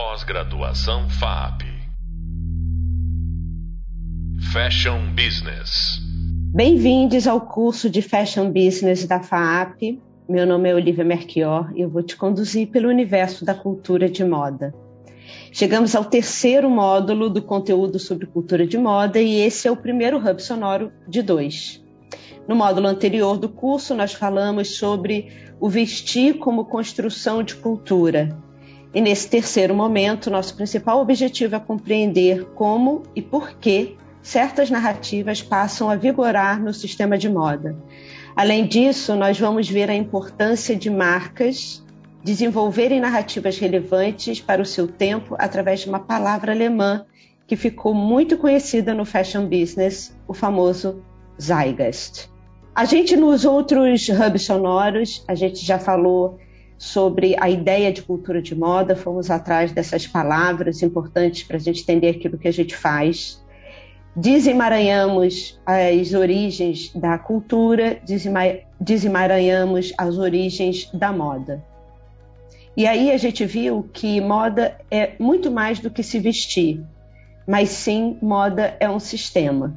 Pós-graduação FAP. Fashion Business. Bem-vindos ao curso de Fashion Business da FAP. Meu nome é Olivia Merchior e eu vou te conduzir pelo universo da cultura de moda. Chegamos ao terceiro módulo do conteúdo sobre cultura de moda e esse é o primeiro hub sonoro de dois. No módulo anterior do curso, nós falamos sobre o vestir como construção de cultura. E nesse terceiro momento, nosso principal objetivo é compreender como e por que certas narrativas passam a vigorar no sistema de moda. Além disso, nós vamos ver a importância de marcas desenvolverem narrativas relevantes para o seu tempo através de uma palavra alemã que ficou muito conhecida no fashion business, o famoso Zeitgeist. A gente nos outros hubs sonoros, a gente já falou sobre a ideia de cultura de moda, fomos atrás dessas palavras importantes para a gente entender aquilo que a gente faz. Desemaranhamos as origens da cultura, desemaranhamos as origens da moda. E aí a gente viu que moda é muito mais do que se vestir, mas sim moda é um sistema.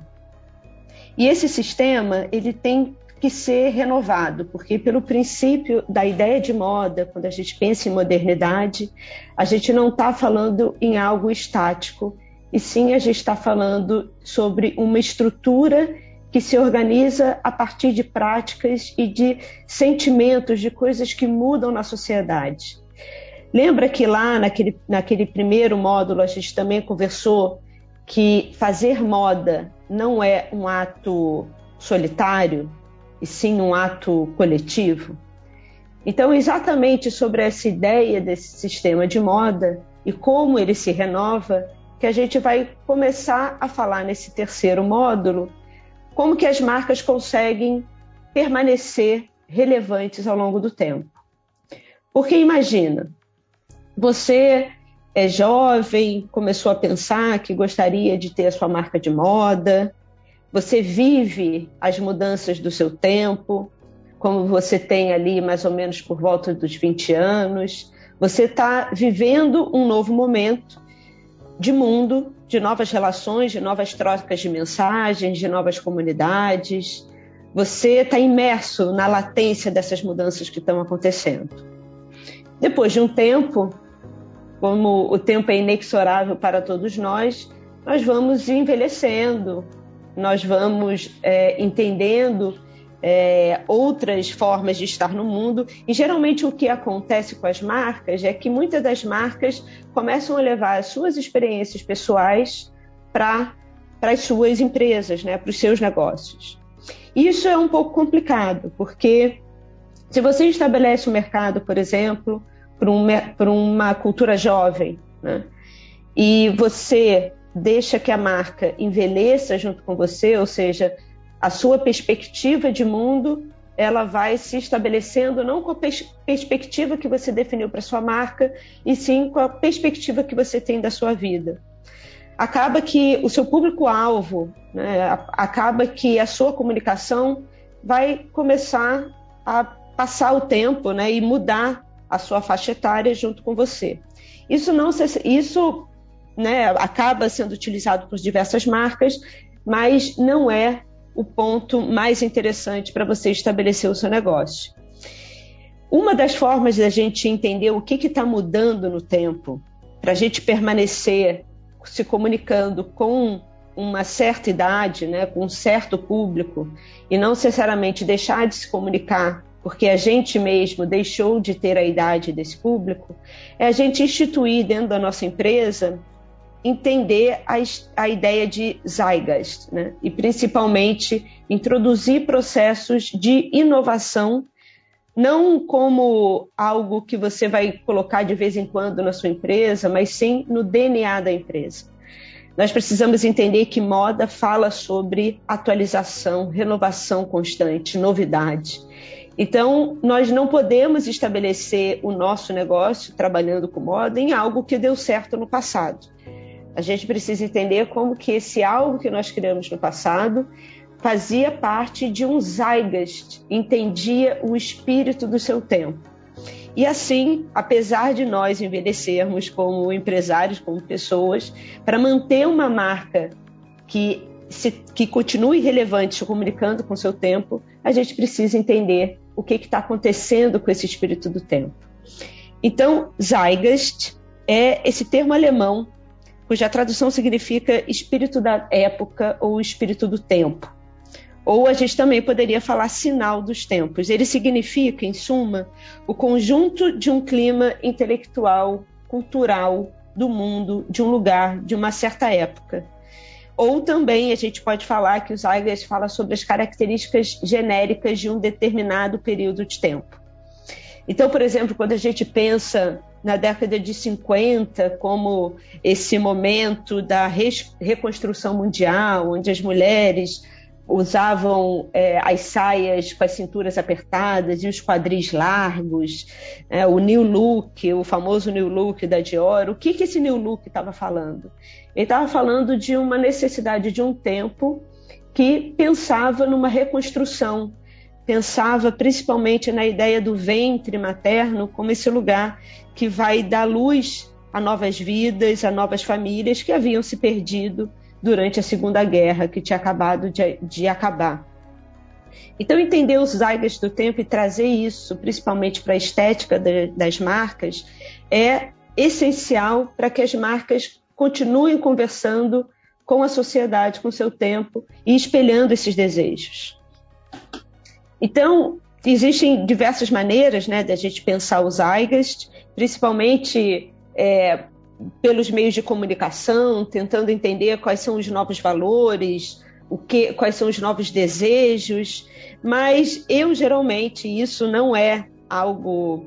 E esse sistema ele tem que ser renovado, porque pelo princípio da ideia de moda, quando a gente pensa em modernidade, a gente não está falando em algo estático, e sim a gente está falando sobre uma estrutura que se organiza a partir de práticas e de sentimentos, de coisas que mudam na sociedade. Lembra que lá naquele, naquele primeiro módulo a gente também conversou que fazer moda não é um ato solitário, e sim um ato coletivo? Então, exatamente sobre essa ideia desse sistema de moda e como ele se renova, que a gente vai começar a falar nesse terceiro módulo, como que as marcas conseguem permanecer relevantes ao longo do tempo. Porque imagina, você é jovem, começou a pensar que gostaria de ter a sua marca de moda, você vive as mudanças do seu tempo, como você tem ali mais ou menos por volta dos 20 anos, você está vivendo um novo momento de mundo, de novas relações, de novas trocas de mensagens, de novas comunidades. Você está imerso na latência dessas mudanças que estão acontecendo. Depois de um tempo, como o tempo é inexorável para todos nós, nós vamos envelhecendo, nós vamos é, entendendo é, outras formas de estar no mundo. E geralmente o que acontece com as marcas é que muitas das marcas começam a levar as suas experiências pessoais para as suas empresas, né, para os seus negócios. Isso é um pouco complicado, porque se você estabelece um mercado, por exemplo, para uma, uma cultura jovem, né? e você deixa que a marca envelheça junto com você, ou seja, a sua perspectiva de mundo ela vai se estabelecendo não com a pers perspectiva que você definiu para sua marca, e sim com a perspectiva que você tem da sua vida. Acaba que o seu público-alvo, né, acaba que a sua comunicação vai começar a passar o tempo né, e mudar a sua faixa etária junto com você. Isso não isso né, acaba sendo utilizado por diversas marcas, mas não é o ponto mais interessante para você estabelecer o seu negócio. Uma das formas da gente entender o que está mudando no tempo, para a gente permanecer se comunicando com uma certa idade, né, com um certo público, e não necessariamente deixar de se comunicar porque a gente mesmo deixou de ter a idade desse público, é a gente instituir dentro da nossa empresa entender a, a ideia de Zeitgeist, né? e principalmente introduzir processos de inovação, não como algo que você vai colocar de vez em quando na sua empresa, mas sim no DNA da empresa. Nós precisamos entender que moda fala sobre atualização, renovação constante, novidade. Então, nós não podemos estabelecer o nosso negócio trabalhando com moda em algo que deu certo no passado. A gente precisa entender como que esse algo que nós criamos no passado fazia parte de um zeitgeist, entendia o espírito do seu tempo. E assim, apesar de nós envelhecermos como empresários, como pessoas, para manter uma marca que, se, que continue relevante, se comunicando com o seu tempo, a gente precisa entender o que está acontecendo com esse espírito do tempo. Então, Zeitgeist é esse termo alemão cuja tradução significa espírito da época ou espírito do tempo. Ou a gente também poderia falar sinal dos tempos. Ele significa, em suma, o conjunto de um clima intelectual, cultural do mundo, de um lugar, de uma certa época. Ou também a gente pode falar que os Zeitgeist fala sobre as características genéricas de um determinado período de tempo. Então, por exemplo, quando a gente pensa na década de 50 como esse momento da reconstrução mundial, onde as mulheres usavam é, as saias com as cinturas apertadas e os quadris largos, é, o new look, o famoso new look da Dior. O que, que esse new look estava falando? Ele estava falando de uma necessidade de um tempo que pensava numa reconstrução, pensava principalmente na ideia do ventre materno como esse lugar que vai dar luz a novas vidas, a novas famílias que haviam se perdido durante a Segunda Guerra, que tinha acabado de, de acabar. Então, entender os Zeitgeist do tempo e trazer isso, principalmente para a estética de, das marcas, é essencial para que as marcas continuem conversando com a sociedade, com seu tempo e espelhando esses desejos. Então, existem diversas maneiras né, da gente pensar os Zeitgeist, principalmente é, pelos meios de comunicação, tentando entender quais são os novos valores, o que, quais são os novos desejos, mas eu geralmente isso não é algo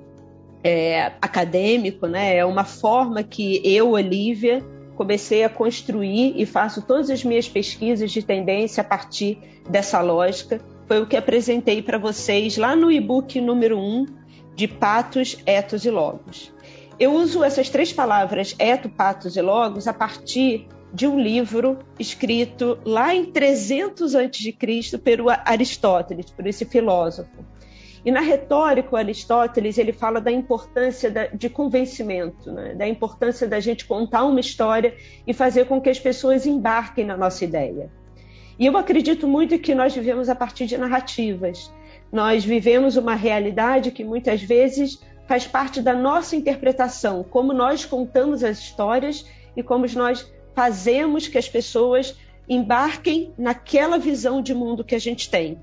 é, acadêmico, né? É uma forma que eu, Olivia, comecei a construir e faço todas as minhas pesquisas de tendência a partir dessa lógica. Foi o que apresentei para vocês lá no e-book número 1 de Patos, Etos e Logos. Eu uso essas três palavras, eto, patos e logos, a partir de um livro escrito lá em 300 a.C. pelo Aristóteles, por esse filósofo. E na retórica, Aristóteles ele fala da importância da, de convencimento, né? da importância da gente contar uma história e fazer com que as pessoas embarquem na nossa ideia. E eu acredito muito que nós vivemos a partir de narrativas. Nós vivemos uma realidade que muitas vezes faz parte da nossa interpretação, como nós contamos as histórias e como nós fazemos que as pessoas embarquem naquela visão de mundo que a gente tem.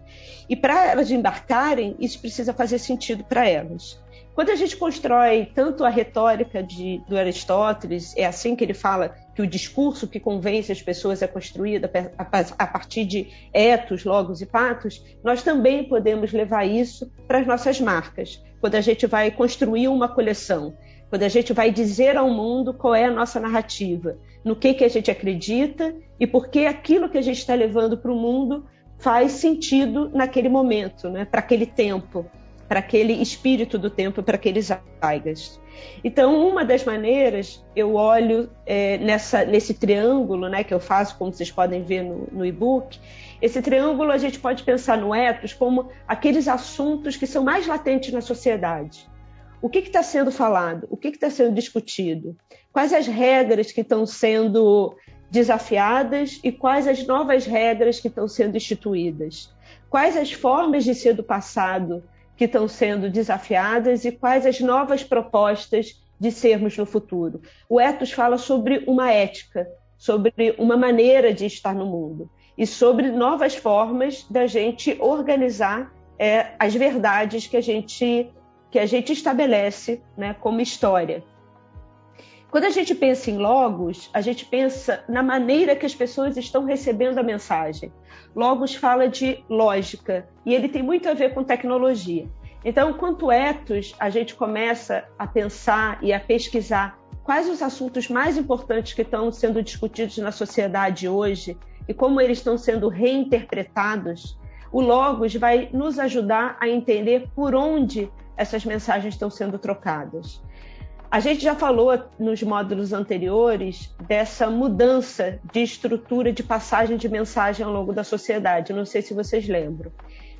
E para elas embarcarem, isso precisa fazer sentido para elas. Quando a gente constrói tanto a retórica de, do Aristóteles, é assim que ele fala que o discurso que convence as pessoas é construído a, partir de etos, logos e patos, nós também podemos levar isso para as nossas marcas quando a gente vai construir uma coleção, quando a gente vai dizer ao mundo qual é a nossa narrativa, no que, que a gente acredita e por que aquilo que a gente está levando para o mundo faz sentido naquele momento, né? para aquele tempo, para aquele espírito do tempo, para aqueles aigas. Então, uma das maneiras, eu olho é, nessa, nesse triângulo né, que eu faço, como vocês podem ver no, no e-book, esse triângulo a gente pode pensar no ethos como aqueles assuntos que são mais latentes na sociedade. O que está sendo falado? O que está sendo discutido? Quais as regras que estão sendo desafiadas e quais as novas regras que estão sendo instituídas? Quais as formas de ser do passado que estão sendo desafiadas e quais as novas propostas de sermos no futuro? O ethos fala sobre uma ética, sobre uma maneira de estar no mundo e sobre novas formas da gente organizar é, as verdades que a gente que a gente estabelece né, como história. Quando a gente pensa em logos, a gente pensa na maneira que as pessoas estão recebendo a mensagem. Logos fala de lógica e ele tem muito a ver com tecnologia. Então, quanto etos, a gente começa a pensar e a pesquisar quais os assuntos mais importantes que estão sendo discutidos na sociedade hoje e como eles estão sendo reinterpretados, o Logos vai nos ajudar a entender por onde essas mensagens estão sendo trocadas. A gente já falou nos módulos anteriores dessa mudança de estrutura de passagem de mensagem ao longo da sociedade. Não sei se vocês lembram.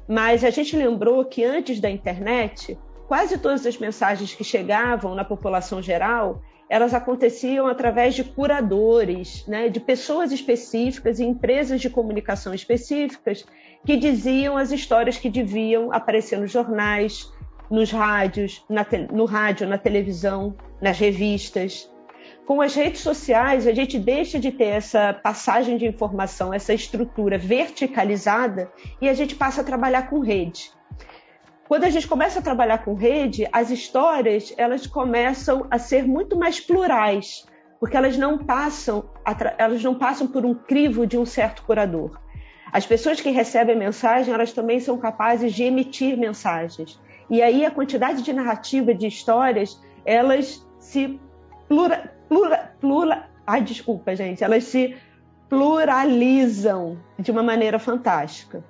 Mas a gente lembrou que antes da internet, quase todas as mensagens que chegavam na população geral, elas aconteciam através de curadores, né, de pessoas específicas e empresas de comunicação específicas que diziam as histórias que deviam aparecer nos jornais, nos rádios, no rádio, na televisão, nas revistas. Com as redes sociais, a gente deixa de ter essa passagem de informação, essa estrutura verticalizada e a gente passa a trabalhar com rede. Quando a gente começa a trabalhar com rede, as histórias elas começam a ser muito mais plurais, porque elas não passam, elas não passam por um crivo de um certo curador. As pessoas que recebem mensagem, elas também são capazes de emitir mensagens. E aí a quantidade de narrativa, de histórias, elas se plura, plura, plura, ai desculpa gente, elas se pluralizam de uma maneira fantástica.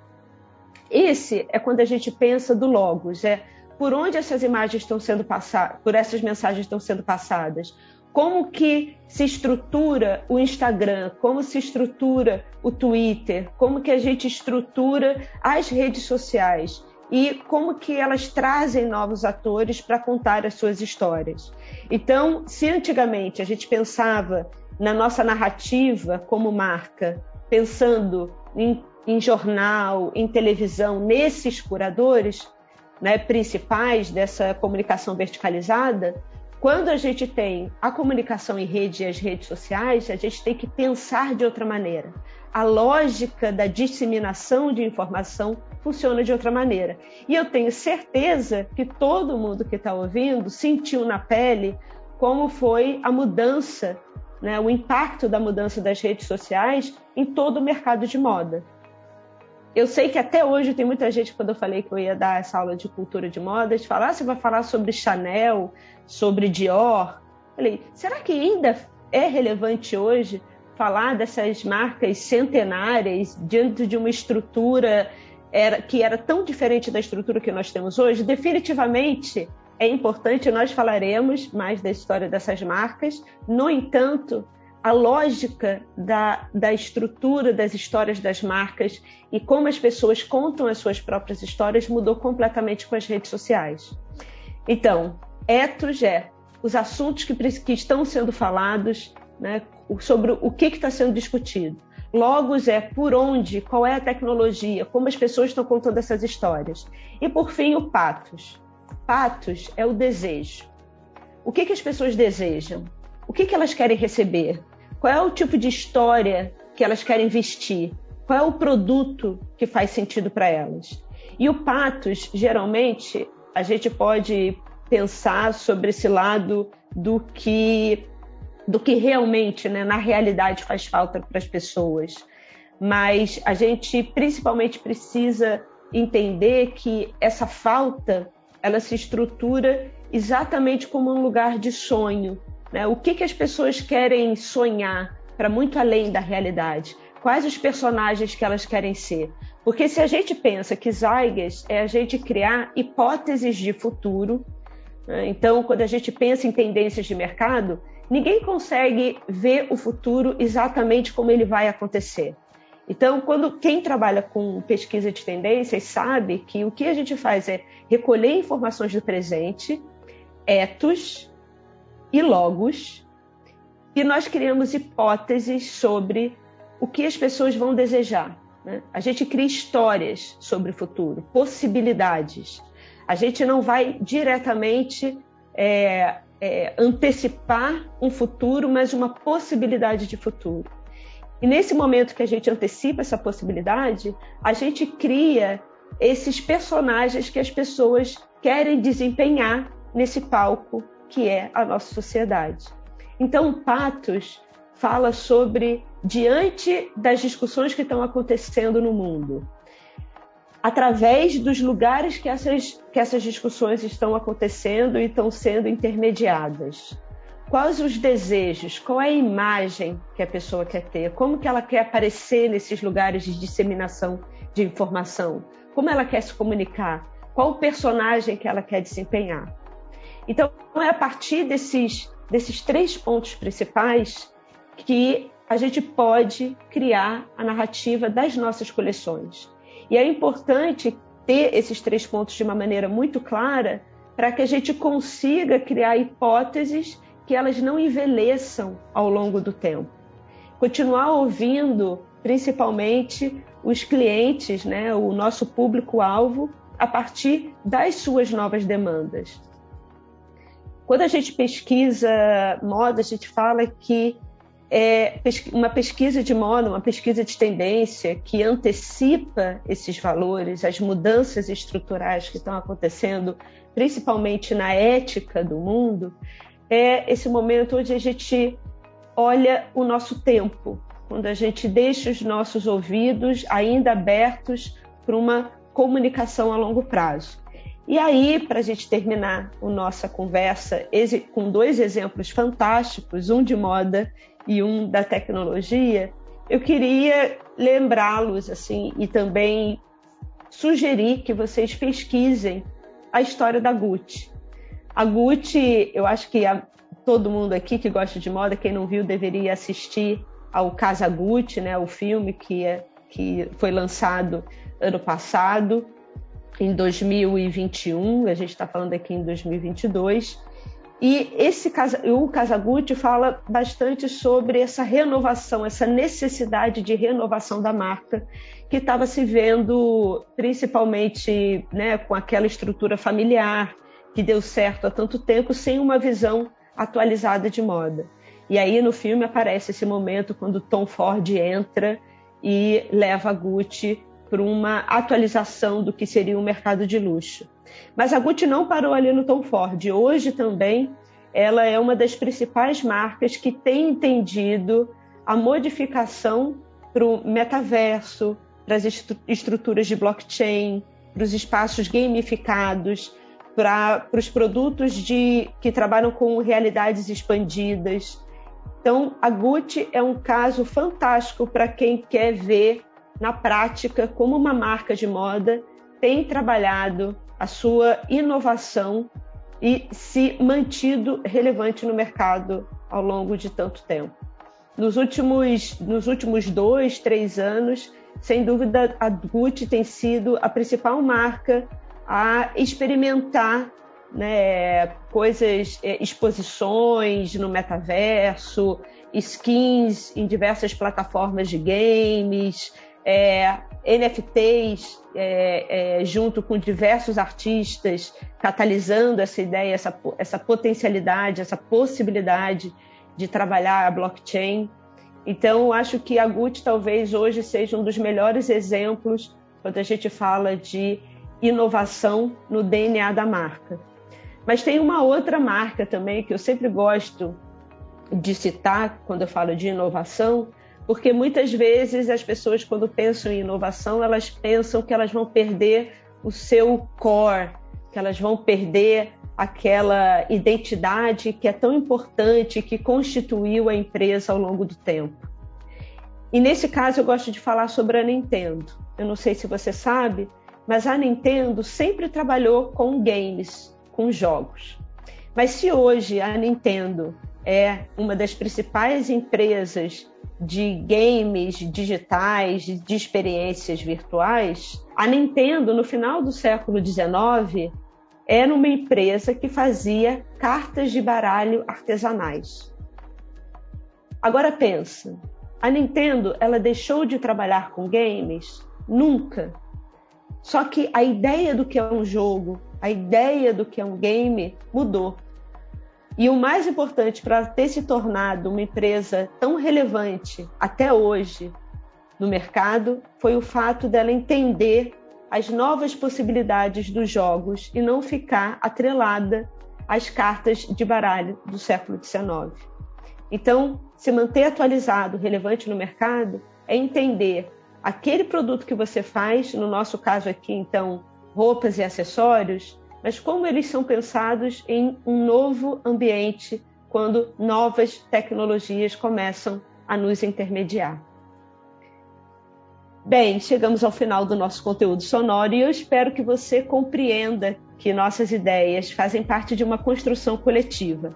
Esse é quando a gente pensa do logos, é por onde essas imagens estão sendo passadas, por essas mensagens estão sendo passadas, como que se estrutura o Instagram, como se estrutura o Twitter, como que a gente estrutura as redes sociais e como que elas trazem novos atores para contar as suas histórias. Então, se antigamente a gente pensava na nossa narrativa como marca, pensando em em jornal, em televisão, nesses curadores né, principais dessa comunicação verticalizada, quando a gente tem a comunicação em rede e as redes sociais, a gente tem que pensar de outra maneira. A lógica da disseminação de informação funciona de outra maneira. E eu tenho certeza que todo mundo que está ouvindo sentiu na pele como foi a mudança, né, o impacto da mudança das redes sociais em todo o mercado de moda. Eu sei que até hoje tem muita gente, quando eu falei que eu ia dar essa aula de cultura de modas, falar, ah, você vai falar sobre Chanel, sobre Dior. Eu falei, será que ainda é relevante hoje falar dessas marcas centenárias diante de uma estrutura era, que era tão diferente da estrutura que nós temos hoje? Definitivamente é importante, nós falaremos mais da história dessas marcas. No entanto, a lógica da, da estrutura das histórias das marcas e como as pessoas contam as suas próprias histórias mudou completamente com as redes sociais. Então, etos é os assuntos que, que estão sendo falados, né, sobre o que está sendo discutido. Logos é por onde, qual é a tecnologia, como as pessoas estão contando essas histórias. E por fim, o patos. Patos é o desejo. O que, que as pessoas desejam? O que, que elas querem receber? Qual é o tipo de história que elas querem vestir? Qual é o produto que faz sentido para elas? E o patos, geralmente, a gente pode pensar sobre esse lado do que do que realmente, né, na realidade faz falta para as pessoas. Mas a gente principalmente precisa entender que essa falta ela se estrutura exatamente como um lugar de sonho, né? O que, que as pessoas querem sonhar para muito além da realidade? Quais os personagens que elas querem ser? Porque se a gente pensa que Zygas é a gente criar hipóteses de futuro, né? então quando a gente pensa em tendências de mercado, ninguém consegue ver o futuro exatamente como ele vai acontecer. Então, quando quem trabalha com pesquisa de tendências sabe que o que a gente faz é recolher informações do presente, etos, e logos, e nós criamos hipóteses sobre o que as pessoas vão desejar. Né? A gente cria histórias sobre o futuro, possibilidades. A gente não vai diretamente é, é, antecipar um futuro, mas uma possibilidade de futuro. E nesse momento que a gente antecipa essa possibilidade, a gente cria esses personagens que as pessoas querem desempenhar nesse palco que é a nossa sociedade. Então, Patos fala sobre diante das discussões que estão acontecendo no mundo, através dos lugares que essas, que essas discussões estão acontecendo e estão sendo intermediadas. Quais os desejos? Qual é a imagem que a pessoa quer ter? Como que ela quer aparecer nesses lugares de disseminação de informação? Como ela quer se comunicar? Qual o personagem que ela quer desempenhar? Então, é a partir desses, desses três pontos principais que a gente pode criar a narrativa das nossas coleções. E é importante ter esses três pontos de uma maneira muito clara para que a gente consiga criar hipóteses que elas não envelheçam ao longo do tempo. Continuar ouvindo, principalmente os clientes, né, o nosso público-alvo, a partir das suas novas demandas. Quando a gente pesquisa moda, a gente fala que é uma pesquisa de moda, uma pesquisa de tendência que antecipa esses valores, as mudanças estruturais que estão acontecendo, principalmente na ética do mundo, é esse momento onde a gente olha o nosso tempo, quando a gente deixa os nossos ouvidos ainda abertos para uma comunicação a longo prazo. E aí, para a gente terminar a nossa conversa com dois exemplos fantásticos, um de moda e um da tecnologia, eu queria lembrá-los assim e também sugerir que vocês pesquisem a história da Gucci. A Gucci, eu acho que a, todo mundo aqui que gosta de moda, quem não viu, deveria assistir ao Casa Gucci, né, o filme que, é, que foi lançado ano passado, em 2021, a gente está falando aqui em 2022. E esse o Casagutti fala bastante sobre essa renovação, essa necessidade de renovação da marca que estava se vendo principalmente né, com aquela estrutura familiar que deu certo há tanto tempo sem uma visão atualizada de moda. E aí no filme aparece esse momento quando Tom Ford entra e leva a Gucci para uma atualização do que seria o mercado de luxo. Mas a Gucci não parou ali no Tom Ford. Hoje também ela é uma das principais marcas que tem entendido a modificação para o metaverso, para as estruturas de blockchain, para os espaços gamificados, para, para os produtos de, que trabalham com realidades expandidas. Então, a Gucci é um caso fantástico para quem quer ver na prática como uma marca de moda tem trabalhado a sua inovação e se mantido relevante no mercado ao longo de tanto tempo. Nos últimos, nos últimos dois, três anos, sem dúvida, a Gucci tem sido a principal marca a experimentar né, coisas, é, exposições no metaverso, skins em diversas plataformas de games, é, NFTs é, é, junto com diversos artistas, catalisando essa ideia, essa, essa potencialidade, essa possibilidade de trabalhar a blockchain. Então, acho que a Gucci talvez hoje seja um dos melhores exemplos quando a gente fala de inovação no DNA da marca. Mas tem uma outra marca também que eu sempre gosto de citar quando eu falo de inovação, porque muitas vezes as pessoas, quando pensam em inovação, elas pensam que elas vão perder o seu core, que elas vão perder aquela identidade que é tão importante, que constituiu a empresa ao longo do tempo. E nesse caso eu gosto de falar sobre a Nintendo. Eu não sei se você sabe, mas a Nintendo sempre trabalhou com games, com jogos. Mas se hoje a Nintendo é uma das principais empresas de games digitais, de experiências virtuais, a Nintendo, no final do século XIX, era uma empresa que fazia cartas de baralho artesanais. Agora pensa, a Nintendo ela deixou de trabalhar com games? Nunca. Só que a ideia do que é um jogo, a ideia do que é um game mudou. E o mais importante para ter se tornado uma empresa tão relevante até hoje no mercado foi o fato dela entender as novas possibilidades dos jogos e não ficar atrelada às cartas de baralho do século XIX. Então, se manter atualizado, relevante no mercado, é entender aquele produto que você faz, no nosso caso aqui, então, roupas e acessórios, mas como eles são pensados em um novo ambiente quando novas tecnologias começam a nos intermediar. Bem, chegamos ao final do nosso conteúdo sonoro e eu espero que você compreenda que nossas ideias fazem parte de uma construção coletiva.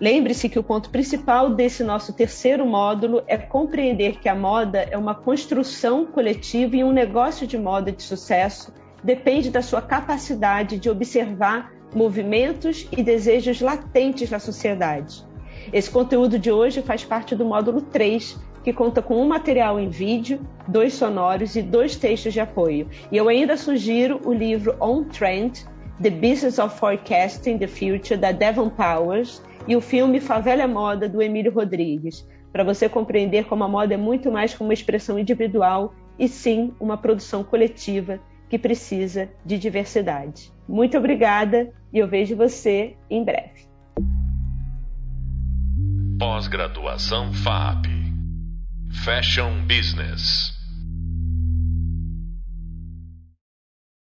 Lembre-se que o ponto principal desse nosso terceiro módulo é compreender que a moda é uma construção coletiva e um negócio de moda de sucesso depende da sua capacidade de observar movimentos e desejos latentes na sociedade. Esse conteúdo de hoje faz parte do módulo 3, que conta com um material em vídeo, dois sonoros e dois textos de apoio. E eu ainda sugiro o livro On Trend, The Business of Forecasting the Future, da Devon Powers, e o filme Favela Moda, do Emílio Rodrigues, para você compreender como a moda é muito mais que uma expressão individual e sim uma produção coletiva que precisa de diversidade. Muito obrigada e eu vejo você em breve. Pós-graduação FAP Fashion Business